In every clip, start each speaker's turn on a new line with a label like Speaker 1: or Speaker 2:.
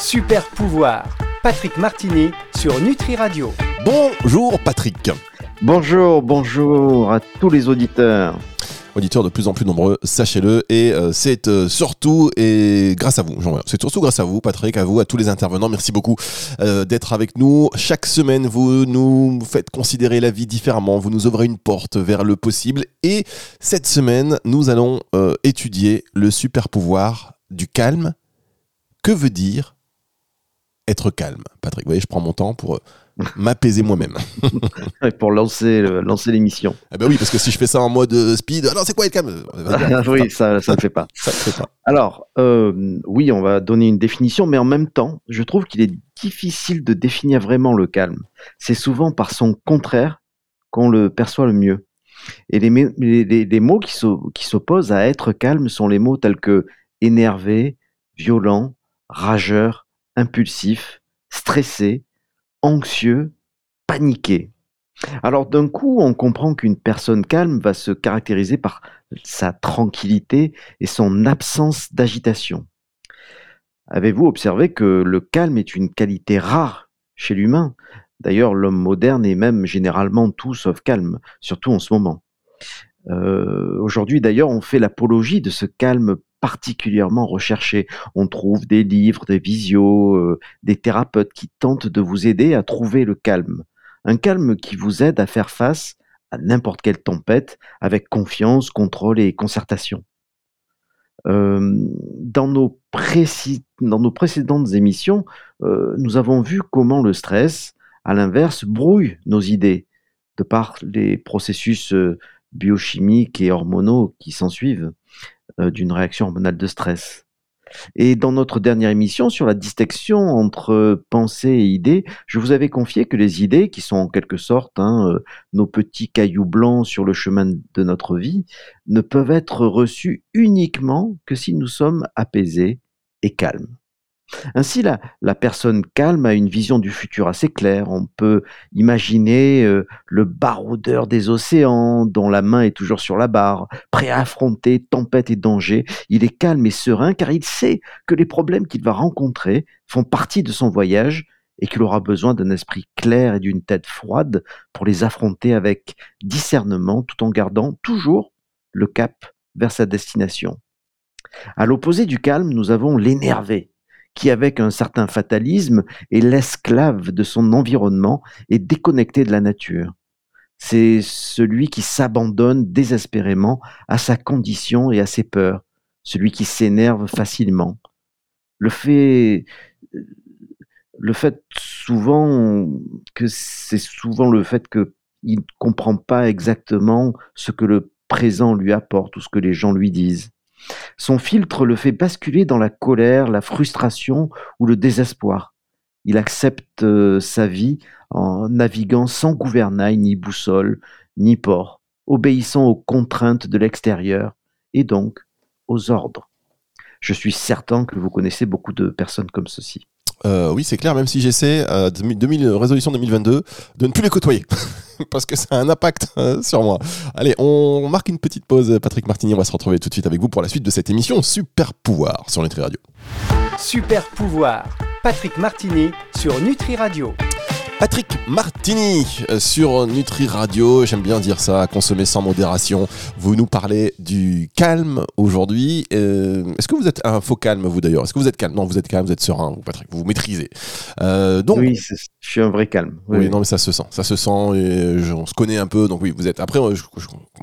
Speaker 1: Super pouvoir, Patrick Martini sur Nutri Radio.
Speaker 2: Bonjour Patrick.
Speaker 3: Bonjour, bonjour à tous les auditeurs.
Speaker 2: Auditeurs de plus en plus nombreux, sachez-le, et euh, c'est euh, surtout et grâce à vous. C'est surtout grâce à vous, Patrick, à vous, à tous les intervenants. Merci beaucoup euh, d'être avec nous. Chaque semaine, vous nous faites considérer la vie différemment. Vous nous ouvrez une porte vers le possible. Et cette semaine, nous allons étudier le super pouvoir du calme. Que veut dire être calme, Patrick. Vous voyez, je prends mon temps pour euh, m'apaiser moi-même.
Speaker 3: pour lancer, lancer l'émission.
Speaker 2: Eh ben oui, parce que si je fais ça en mode euh, speed, alors c'est quoi être calme?
Speaker 3: Oui, ça ne le fait pas. Ça fait pas. Alors, euh, oui, on va donner une définition, mais en même temps, je trouve qu'il est difficile de définir vraiment le calme. C'est souvent par son contraire qu'on le perçoit le mieux. Et les, les, les mots qui s'opposent à être calme sont les mots tels que énervé, violent, rageur, impulsif, stressé, anxieux, paniqué. Alors d'un coup, on comprend qu'une personne calme va se caractériser par sa tranquillité et son absence d'agitation. Avez-vous observé que le calme est une qualité rare chez l'humain? D'ailleurs, l'homme moderne est même généralement tout sauf calme, surtout en ce moment. Euh, aujourd'hui, d'ailleurs, on fait l'apologie de ce calme particulièrement recherché. On trouve des livres, des visios, euh, des thérapeutes qui tentent de vous aider à trouver le calme. Un calme qui vous aide à faire face à n'importe quelle tempête avec confiance, contrôle et concertation. Euh, dans, nos précédentes émissions, euh, nous avons vu comment le stress, à l'inverse, brouille nos idées de par les processus biochimiques et hormonaux qui s'ensuivent. Euh, d'une réaction hormonale de stress. Et dans notre dernière émission sur la distinction entre pensée et idée, je vous avais confié que les idées, qui sont en quelque sorte hein, euh, nos petits cailloux blancs sur le chemin de notre vie, ne peuvent être reçues uniquement que si nous sommes apaisés et calmes. Ainsi, la, personne calme a une vision du futur assez claire. On peut imaginer euh, le baroudeur des océans, dont la main est toujours sur la barre, prêt à affronter tempête et danger. Il est calme et serein car il sait que les problèmes qu'il va rencontrer font partie de son voyage et qu'il aura besoin d'un esprit clair et d'une tête froide pour les affronter avec discernement tout en gardant toujours le cap vers sa destination. À l'opposé du calme, nous avons l'énervé, qui, avec un certain fatalisme, est l'esclave de son environnement et déconnecté de la nature. C'est celui qui s'abandonne désespérément à sa condition et à ses peurs, celui qui s'énerve facilement. Le fait, le fait souvent que c'est souvent le fait qu'il ne comprend pas exactement ce que le présent lui apporte ou ce que les gens lui disent. Son filtre le fait basculer dans la colère, la frustration ou le désespoir. Il accepte euh, sa vie en naviguant sans gouvernail, ni boussole, ni port, obéissant aux contraintes de l'extérieur et donc aux ordres. Je suis certain que vous connaissez beaucoup de personnes comme ceci.
Speaker 2: Euh, oui, c'est clair, même si j'essaie, euh, 2000, résolution 2022, de ne plus les côtoyer. parce que ça a un impact euh, sur moi. Allez, on marque une petite pause. Patrick Martini, on va se retrouver tout de suite avec vous pour la suite de cette émission Super Pouvoir sur Nutri Radio.
Speaker 1: Super Pouvoir, Patrick Martini sur Nutri Radio.
Speaker 2: Patrick Martini euh, sur Nutri Radio, j'aime bien dire ça, consommer sans modération. Vous nous parlez du calme aujourd'hui. Euh, est-ce que vous êtes un faux calme, vous d'ailleurs? Est-ce que vous êtes calme? Non, vous êtes calme, vous êtes serein, vous, Patrick, vous, vous maîtrisez.
Speaker 3: Euh, donc, oui, je suis un vrai calme.
Speaker 2: Oui, non, mais ça se sent, ça se sent, et on se connaît un peu. Donc oui, vous êtes. Après,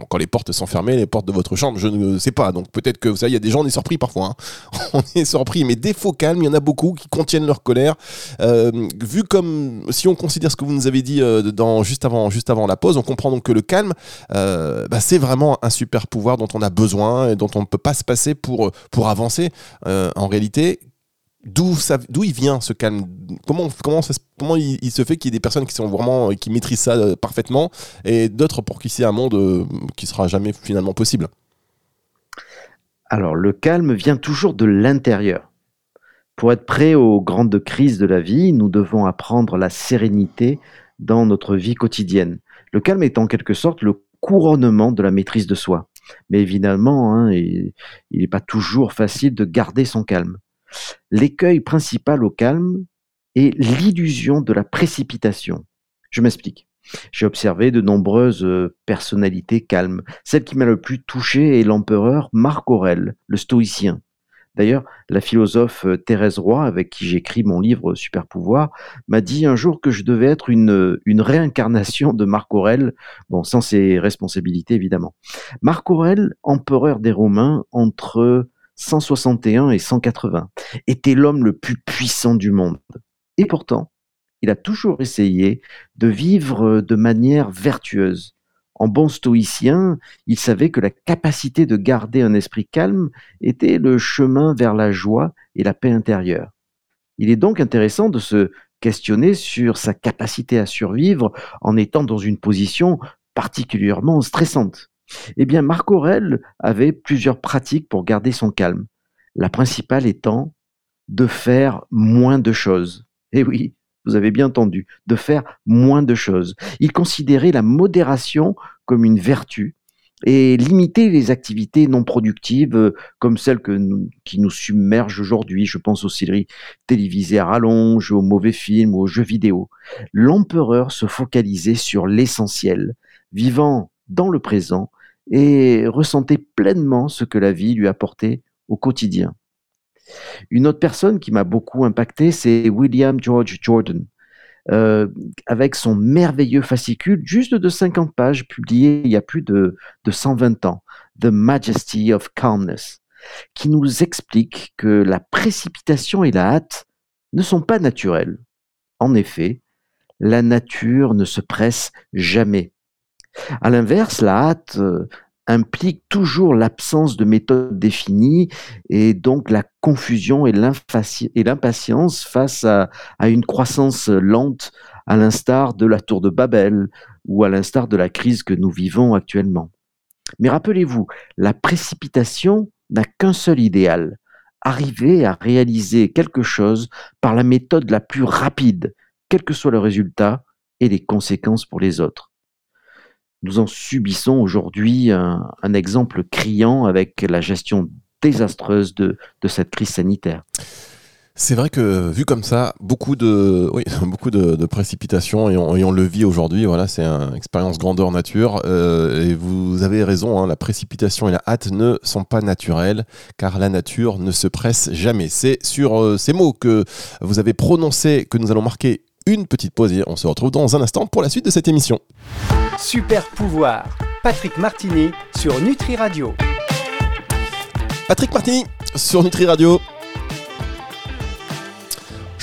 Speaker 2: quand les portes sont fermées, les portes de votre chambre, je ne sais pas. Donc peut-être que vous savez, il y a des gens, on est surpris parfois. Hein. on est surpris, mais des faux calmes, il y en a beaucoup qui contiennent leur colère. vu comme si on considère ce que vous nous avez dit euh, juste, avant, la pause, on comprend donc que le calme, euh, bah, c'est vraiment un super pouvoir dont on a besoin et dont on ne peut pas se passer pour, avancer. Euh, en réalité, d'où il vient ce calme? Comment il, se fait qu'il y ait des personnes qui sont vraiment qui maîtrisent ça parfaitement et d'autres pour qui c'est un monde qui sera jamais finalement possible?
Speaker 3: Alors le calme vient toujours de l'intérieur pour être prêt aux grandes crises de la vie, nous devons apprendre la sérénité dans notre vie quotidienne. Le calme est en quelque sorte le couronnement de la maîtrise de soi. Mais évidemment, hein, il n'est pas toujours facile de garder son calme. L'écueil principal au calme est l'illusion de la précipitation. Je m'explique. J'ai observé de nombreuses euh, personnalités calmes. Celle qui m'a le plus touché est l'empereur Marc Aurèle, le stoïcien. D'ailleurs, la philosophe euh, Thérèse Roy, avec qui j'écris mon livre Super Pouvoir, m'a dit un jour que je devais être une, une réincarnation de Marc Aurèle, bon, sans ses responsabilités évidemment. Marc Aurèle, empereur des Romains entre 161 et 180, était l'homme le plus puissant du monde. Et pourtant, il a toujours essayé de vivre de manière vertueuse. En bon stoïcien, il savait que la capacité de garder un esprit calme était le chemin vers la joie et la paix intérieure. Il est donc intéressant de se questionner sur sa capacité à survivre en étant dans une position particulièrement stressante. Eh bien, Marc Aurèle avait plusieurs pratiques pour garder son calme. La principale étant de faire moins de choses. Eh oui, vous avez bien entendu, de faire moins de choses. Il considérait la modération comme une vertu et limiter les activités non productives euh, comme celles qui nous submergent aujourd'hui. Je pense aux séries télévisées à rallonge, aux mauvais films, aux jeux vidéo. L'empereur se focalisait sur l'essentiel, vivant dans le présent et ressentait pleinement ce que la vie lui apportait au quotidien. Une autre personne qui m'a beaucoup impacté, c'est William George Jordan, euh, avec son merveilleux fascicule, juste de 50 pages, publié il y a plus de, de 120 ans, The Majesty of Calmness, qui nous explique que la précipitation et la hâte ne sont pas naturelles. En effet, la nature ne se presse jamais. À l'inverse, la hâte euh, implique toujours l'absence de méthode définie et donc la confusion et l'impatience face à, une croissance lente à l'instar de la tour de Babel ou à l'instar de la crise que nous vivons actuellement. Mais rappelez-vous, la précipitation n'a qu'un seul idéal, arriver à réaliser quelque chose par la méthode la plus rapide, quel que soit le résultat et les conséquences pour les autres. Nous en subissons aujourd'hui un, exemple criant avec la gestion désastreuse de, cette crise sanitaire.
Speaker 2: C'est vrai que vu comme ça, beaucoup de, oui, beaucoup de, précipitations et on, le vit aujourd'hui. Voilà, c'est une expérience grandeur nature. Euh, et vous avez raison, hein, la précipitation et la hâte ne sont pas naturelles car la nature ne se presse jamais. C'est sur euh, ces mots que vous avez prononcés que nous allons marquer une petite pause et on se retrouve dans un instant pour la suite de cette émission.
Speaker 1: Super pouvoir, Patrick Martini sur Nutri Radio.
Speaker 2: Patrick Martini sur Nutri Radio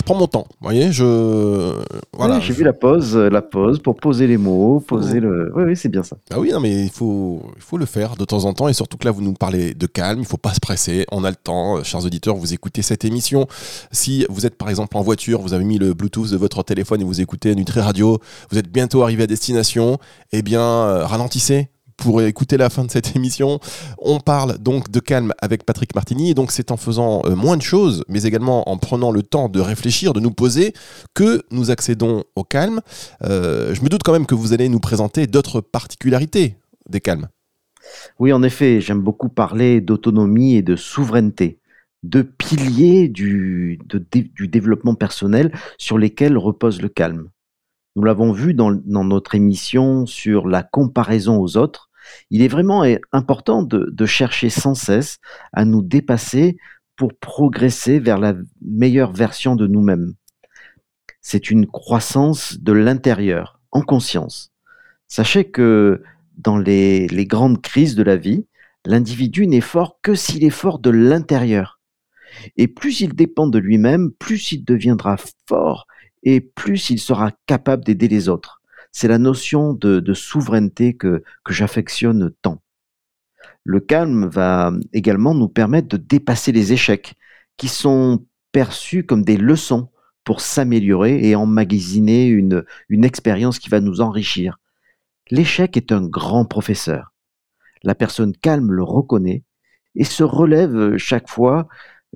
Speaker 2: prends mon temps. Vous voyez, je.
Speaker 3: Voilà. j'ai vu la pause, la pause pour poser les mots, poser le. Oui, oui, c'est bien ça.
Speaker 2: Ah oui, non, mais il faut, il faut le faire de temps en temps et surtout que là, vous nous parlez de calme. Il faut pas se presser. On a le temps, euh, chers auditeurs. Vous écoutez cette émission. Si vous êtes par exemple en voiture, vous avez mis le Bluetooth de votre téléphone et vous écoutez Nutri Radio. Vous êtes bientôt arrivé à destination. Eh bien, euh, ralentissez pour écouter la fin de cette émission. On parle donc de calme avec Patrick Martini, et donc c'est en faisant euh, moins de choses, mais également en prenant le temps de réfléchir, de nous poser, que nous accédons au calme. Euh, je me doute quand même que vous allez nous présenter d'autres particularités des calmes.
Speaker 3: Oui, en effet, j'aime beaucoup parler d'autonomie et de souveraineté, deux piliers du, du développement personnel sur lesquels repose le calme. Nous l'avons vu dans, notre émission sur la comparaison aux autres. Il est vraiment important de, chercher sans cesse à nous dépasser pour progresser vers la meilleure version de nous-mêmes. C'est une croissance de l'intérieur, en conscience. Sachez que dans les, les grandes crises de la vie, l'individu n'est fort que s'il est fort de l'intérieur. Et plus il dépend de lui-même, plus il deviendra fort et plus il sera capable d'aider les autres. C'est la notion de, souveraineté que, j'affectionne tant. Le calme va également nous permettre de dépasser les échecs, qui sont perçus comme des leçons pour s'améliorer et emmagasiner une, expérience qui va nous enrichir. L'échec est un grand professeur. La personne calme le reconnaît et se relève chaque fois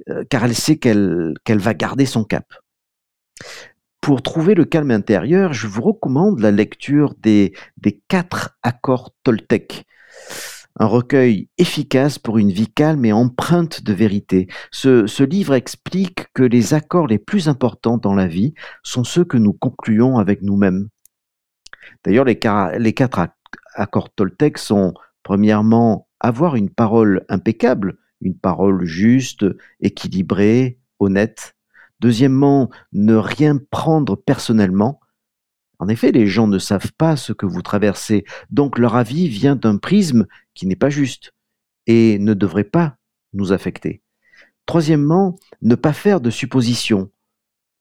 Speaker 3: euh, car elle sait qu'elle va garder son cap. Pour trouver le calme intérieur, je vous recommande la lecture des, quatre accords Toltec. un recueil efficace pour une vie calme et empreinte de vérité. Ce, livre explique que les accords les plus importants dans la vie sont ceux que nous concluons avec nous-mêmes. D'ailleurs, les, les quatre accords Toltec sont, premièrement, avoir une parole impeccable, une parole juste, équilibrée, honnête. Deuxièmement, ne rien prendre personnellement. En effet, les gens ne savent pas ce que vous traversez, donc leur avis vient d'un prisme qui n'est pas juste et ne devrait pas nous affecter. Troisièmement, ne pas faire de suppositions.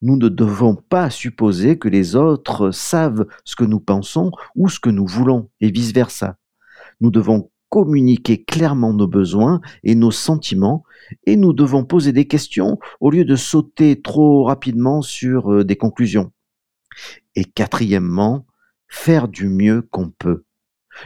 Speaker 3: Nous ne devons pas supposer que les autres savent ce que nous pensons ou ce que nous voulons, et vice-versa. Nous devons communiquer clairement nos besoins et nos sentiments, et nous devons poser des questions au lieu de sauter trop rapidement sur euh, des conclusions. Et quatrièmement, faire du mieux qu'on peut.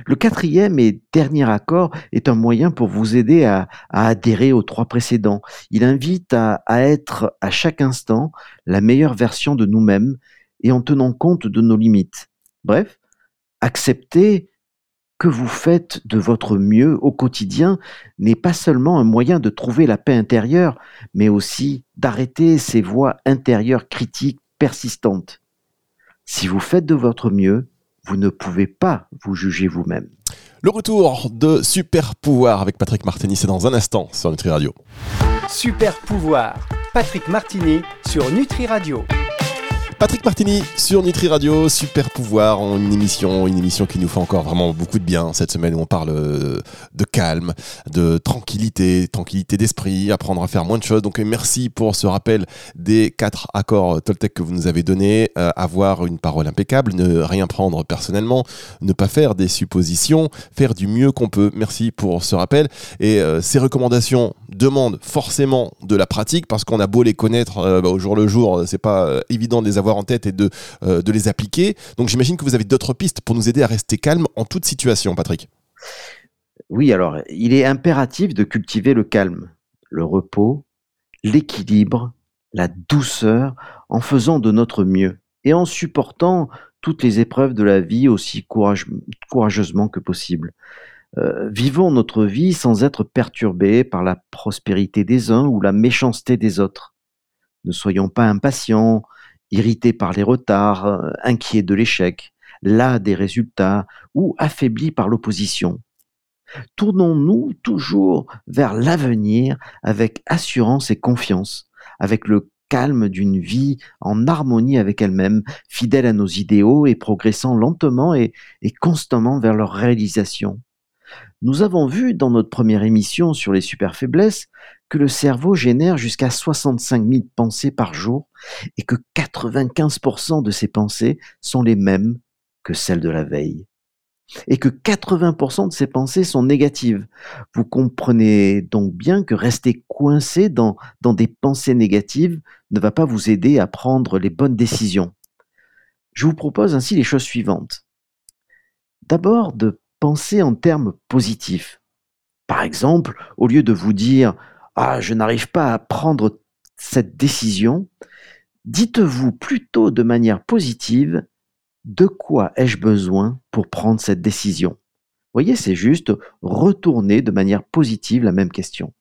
Speaker 3: Le quatrième et dernier accord est un moyen pour vous aider à, adhérer aux trois précédents. Il invite à, à être à chaque instant la meilleure version de nous-mêmes et en tenant compte de nos limites. Bref, accepter que vous faites de votre mieux au quotidien n'est pas seulement un moyen de trouver la paix intérieure, mais aussi d'arrêter ces voix intérieures critiques persistantes. Si vous faites de votre mieux, vous ne pouvez pas vous juger vous-même.
Speaker 2: Le retour de Super Pouvoir avec Patrick Martini, c'est dans un instant sur Nutri Radio.
Speaker 1: Super Pouvoir, Patrick Martini sur Nutri Radio.
Speaker 2: Patrick Martini sur Nutri Radio, Super Pouvoir, une émission, une émission qui nous fait encore vraiment beaucoup de bien cette semaine où on parle euh, de calme, de tranquillité, tranquillité d'esprit, apprendre à faire moins de choses. Donc merci pour ce rappel des quatre accords Toltec que vous nous avez donnés. Euh, avoir une parole impeccable, ne rien prendre personnellement, ne pas faire des suppositions, faire du mieux qu'on peut. Merci pour ce rappel. Et euh, ces recommandations demandent forcément de la pratique parce qu'on a beau les connaître bah, au jour le jour, c'est pas évident de les avoir en tête et de, euh, de les appliquer. Donc j'imagine que vous avez d'autres pistes pour nous aider à rester calme en toute situation, Patrick.
Speaker 3: Oui, alors il est impératif de cultiver le calme, le repos, l'équilibre, la douceur, en faisant de notre mieux et en supportant toutes les épreuves de la vie aussi courageusement que possible. Euh, vivons notre vie sans être perturbés par la prospérité des uns ou la méchanceté des autres. Ne soyons pas impatients, irrité par les retards, euh, inquiet de l'échec, las des résultats ou affaibli par l'opposition. Tournons-nous toujours vers l'avenir avec assurance et confiance, avec le calme d'une vie en harmonie avec elle-même, fidèle à nos idéaux et progressant lentement et, et constamment vers leur réalisation. Nous avons vu dans notre première émission sur les super faiblesses que le cerveau génère jusqu'à 65 000 pensées par jour et que 95% de ces pensées sont les mêmes que celles de la veille. Et que 80% de ces pensées sont négatives. Vous comprenez donc bien que rester coincé dans, dans des pensées négatives ne va pas vous aider à prendre les bonnes décisions. Je vous propose ainsi les choses suivantes. D'abord de penser en termes positifs. Par exemple, au lieu de vous dire Ah, je n'arrive pas à prendre cette décision, dites-vous plutôt de manière positive De quoi ai-je besoin pour prendre cette décision? Voyez, c'est juste retourner de manière positive la même question.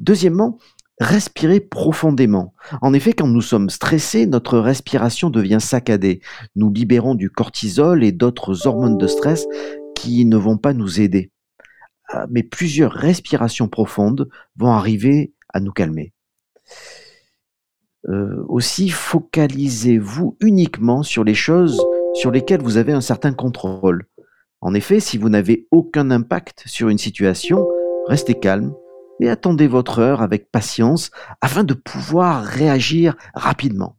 Speaker 3: Deuxièmement, Respirez profondément. En effet, quand nous sommes stressés, notre respiration devient saccadée. Nous libérons du cortisol et d'autres hormones de stress qui ne vont pas nous aider. Euh, mais plusieurs respirations profondes vont arriver à nous calmer. Euh, aussi, focalisez-vous uniquement sur les choses sur lesquelles vous avez un certain contrôle. En effet, si vous n'avez aucun impact sur une situation, restez calme et attendez votre heure avec patience afin de pouvoir réagir rapidement.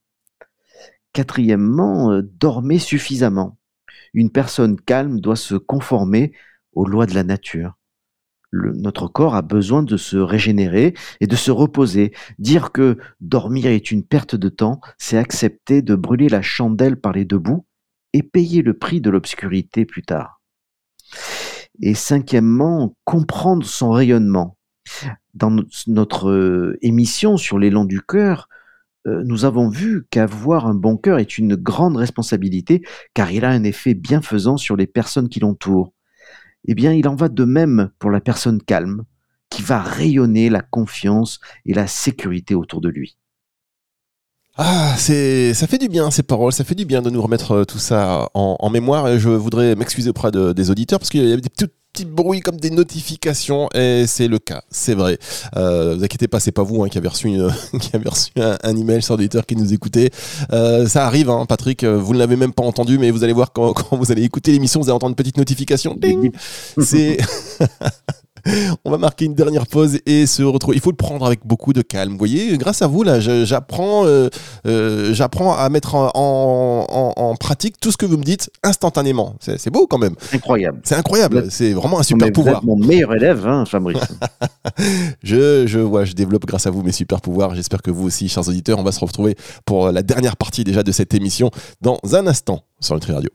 Speaker 3: Quatrièmement, euh, dormez suffisamment. Une personne calme doit se conformer aux lois de la nature. Notre corps a besoin de se régénérer et de se reposer. Dire que dormir est une perte de temps, c'est accepter de brûler la chandelle par les deux bouts et payer le prix de l'obscurité plus tard. Et cinquièmement, comprendre son rayonnement. Dans notre euh, émission sur l'élan du cœur, euh, nous avons vu qu'avoir un bon cœur est une grande responsabilité car il a un effet bienfaisant sur les personnes qui l'entourent. Eh bien, il en va de même pour la personne calme, qui va rayonner la confiance et la sécurité autour de lui.
Speaker 2: Ah, c'est, ça fait du bien ces paroles, ça fait du bien de nous remettre euh, tout ça en, mémoire. Et je voudrais m'excuser auprès des auditeurs parce qu'il y a des petits bruits comme des notifications et c'est le cas, c'est vrai. Euh, vous inquiétez pas, c'est pas vous hein, qui avez reçu, une, qui avez reçu un, email sur auditeur qui nous écoutait. Euh, ça arrive, hein, Patrick. Vous ne l'avez même pas entendu, mais vous allez voir quand, quand vous allez écouter l'émission, vous allez entendre une petite notification. C'est On va marquer une dernière pause et se retrouver. Il faut le prendre avec beaucoup de calme. Vous voyez, grâce à vous, là, j'apprends, euh, euh, j'apprends à mettre en, pratique tout ce que vous me dites instantanément. C'est beau quand même.
Speaker 3: Incroyable.
Speaker 2: C'est incroyable. C'est vraiment un super pouvoir.
Speaker 3: Vous êtes mon meilleur élève, hein, Fabrice.
Speaker 2: je, je vois, je développe grâce à vous mes super pouvoirs. J'espère que vous aussi, chers auditeurs, on va se retrouver pour la dernière partie déjà de cette émission dans un instant sur Nutri Radio.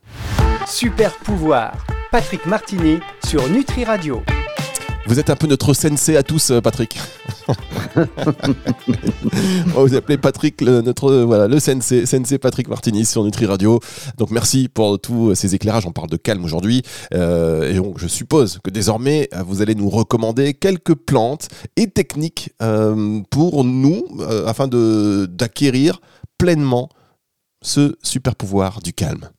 Speaker 1: Super pouvoir. Patrick Martini sur Nutri Radio.
Speaker 2: Vous êtes un peu notre sensei à tous, euh, Patrick. On va vous appeler Patrick, le, notre voilà, le sensei, sensei Patrick Martinis sur Nutri Radio. Donc merci pour tous ces éclairages. On parle de calme aujourd'hui, euh, et donc je suppose que désormais vous allez nous recommander quelques plantes et techniques euh, pour nous afin de d'acquérir pleinement ce super pouvoir du calme.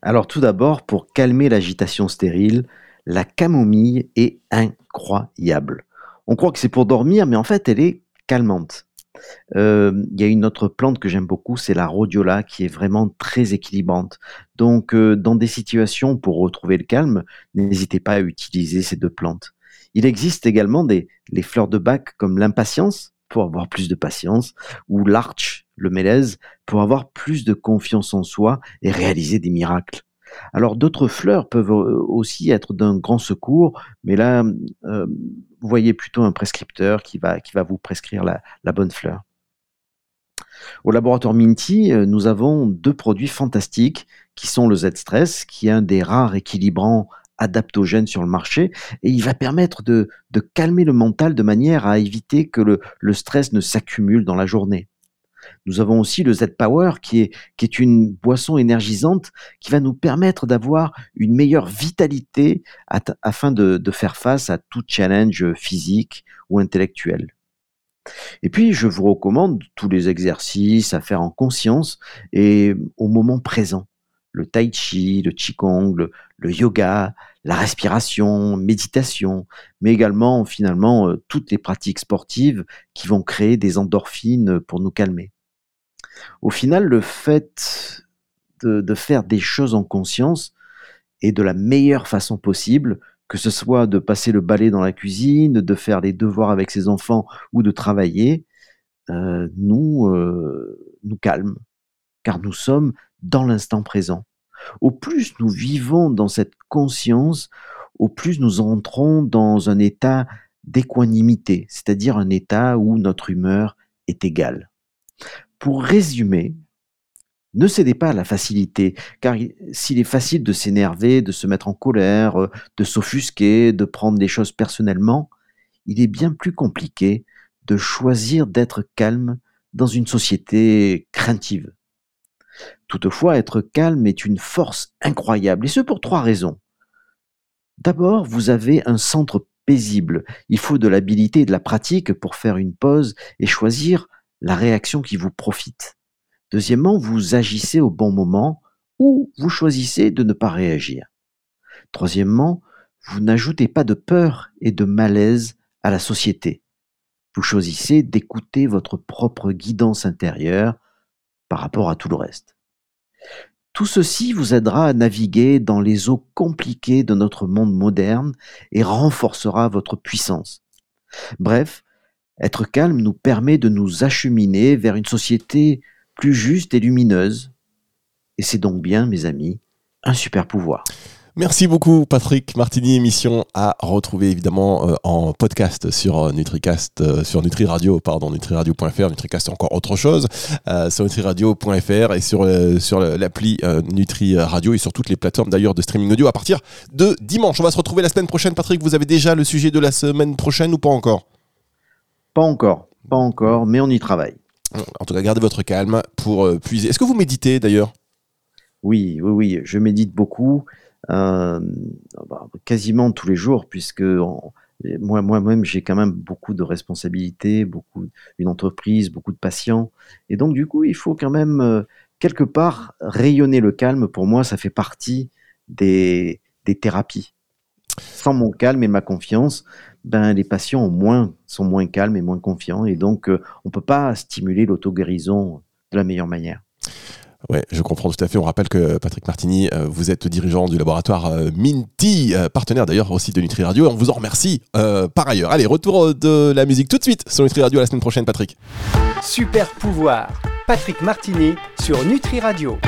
Speaker 3: Alors tout d'abord, pour calmer l'agitation stérile, la camomille est incroyable. On croit que c'est pour dormir, mais en fait, elle est calmante. Euh, il y a une autre plante que j'aime beaucoup, c'est la rhodiola, qui est vraiment très équilibrante. Donc, euh, dans des situations pour retrouver le calme, n'hésitez pas à utiliser ces deux plantes. Il existe également des fleurs de bac comme l'impatience pour avoir plus de patience, ou l'arch, le mélèze, pour avoir plus de confiance en soi et réaliser des miracles. Alors d'autres fleurs peuvent aussi être d'un grand secours, mais là, vous voyez plutôt un prescripteur qui va, qui va vous prescrire la, bonne fleur. Au laboratoire Minty, nous avons deux produits fantastiques qui sont le Z-Stress, qui est un des rares équilibrants adaptogènes sur le marché, et il va permettre de, calmer le mental de manière à éviter que le stress ne s'accumule dans la journée. Nous avons aussi le Z-Power qui est, qui est une boisson énergisante qui va nous permettre d'avoir une meilleure vitalité afin de, de faire face à tout challenge physique ou intellectuel. Et puis, je vous recommande tous les exercices à faire en conscience et au moment présent. Le tai chi, le qigong, le, le yoga, la respiration, méditation, mais également finalement euh, toutes les pratiques sportives qui vont créer des endorphines pour nous calmer. Au final, le fait de, faire des choses en conscience et de la meilleure façon possible, que ce soit de passer le balai dans la cuisine, de faire les devoirs avec ses enfants ou de travailler, euh, nous, euh, nous calme, car nous sommes dans l'instant présent. Au plus nous vivons dans cette conscience, au plus nous entrons dans un état d'équanimité, c'est-à-dire un état où notre humeur est égale. Pour résumer, ne cédez pas à la facilité, car s'il est facile de s'énerver, de se mettre en colère, euh, de s'offusquer, de prendre les choses personnellement, il est bien plus compliqué de choisir d'être calme dans une société craintive. Toutefois, être calme est une force incroyable, et ce pour trois raisons. D'abord, vous avez un centre paisible. Il faut de l'habilité et de la pratique pour faire une pause et choisir la réaction qui vous profite. Deuxièmement, vous agissez au bon moment ou vous choisissez de ne pas réagir. Troisièmement, vous n'ajoutez pas de peur et de malaise à la société. Vous choisissez d'écouter votre propre guidance intérieure par rapport à tout le reste. Tout ceci vous aidera à naviguer dans les eaux compliquées de notre monde moderne et renforcera votre puissance. Bref, être calme nous permet de nous acheminer vers une société plus juste et lumineuse. Et c'est donc bien, mes amis, un super pouvoir.
Speaker 2: Merci beaucoup Patrick Martini, émission à retrouver évidemment euh, en podcast sur euh, Nutricast, euh, sur NutriRadio, pardon, nutriradio.fr, Nutricast c'est encore autre chose, sur nutriradio.fr et sur, sur l'appli Nutri Radio et sur toutes les plateformes d'ailleurs de streaming audio à partir de dimanche. On va se retrouver la semaine prochaine Patrick, vous avez déjà le sujet de la semaine prochaine ou pas encore?
Speaker 3: Pas encore, pas encore, mais on y travaille.
Speaker 2: En tout cas, gardez votre calme pour euh, puiser. Est-ce que vous méditez d'ailleurs?
Speaker 3: Oui, oui, oui, je médite beaucoup. bah, quasiment tous les jours, puisque moi, moi-même, j'ai quand même beaucoup de responsabilités, beaucoup, une entreprise, beaucoup de patients. Et donc, du coup, il faut quand même, euh, quelque part, rayonner le calme. Pour moi, ça fait partie des, des thérapies. Sans mon calme et ma confiance, ben, les patients moins, sont moins calmes et moins confiants. Et donc, euh, on ne peut pas stimuler l'auto-guérison de la meilleure manière.
Speaker 2: Ouais, je comprends tout à fait. On rappelle que Patrick Martini, euh, vous êtes dirigeant du laboratoire euh, Minty, euh, partenaire d'ailleurs aussi de Nutri Radio. On vous en remercie par ailleurs. Allez, retour de la musique tout de suite sur Nutri Radio la semaine prochaine, Patrick.
Speaker 1: Super pouvoir, Patrick Martini sur Nutri Radio.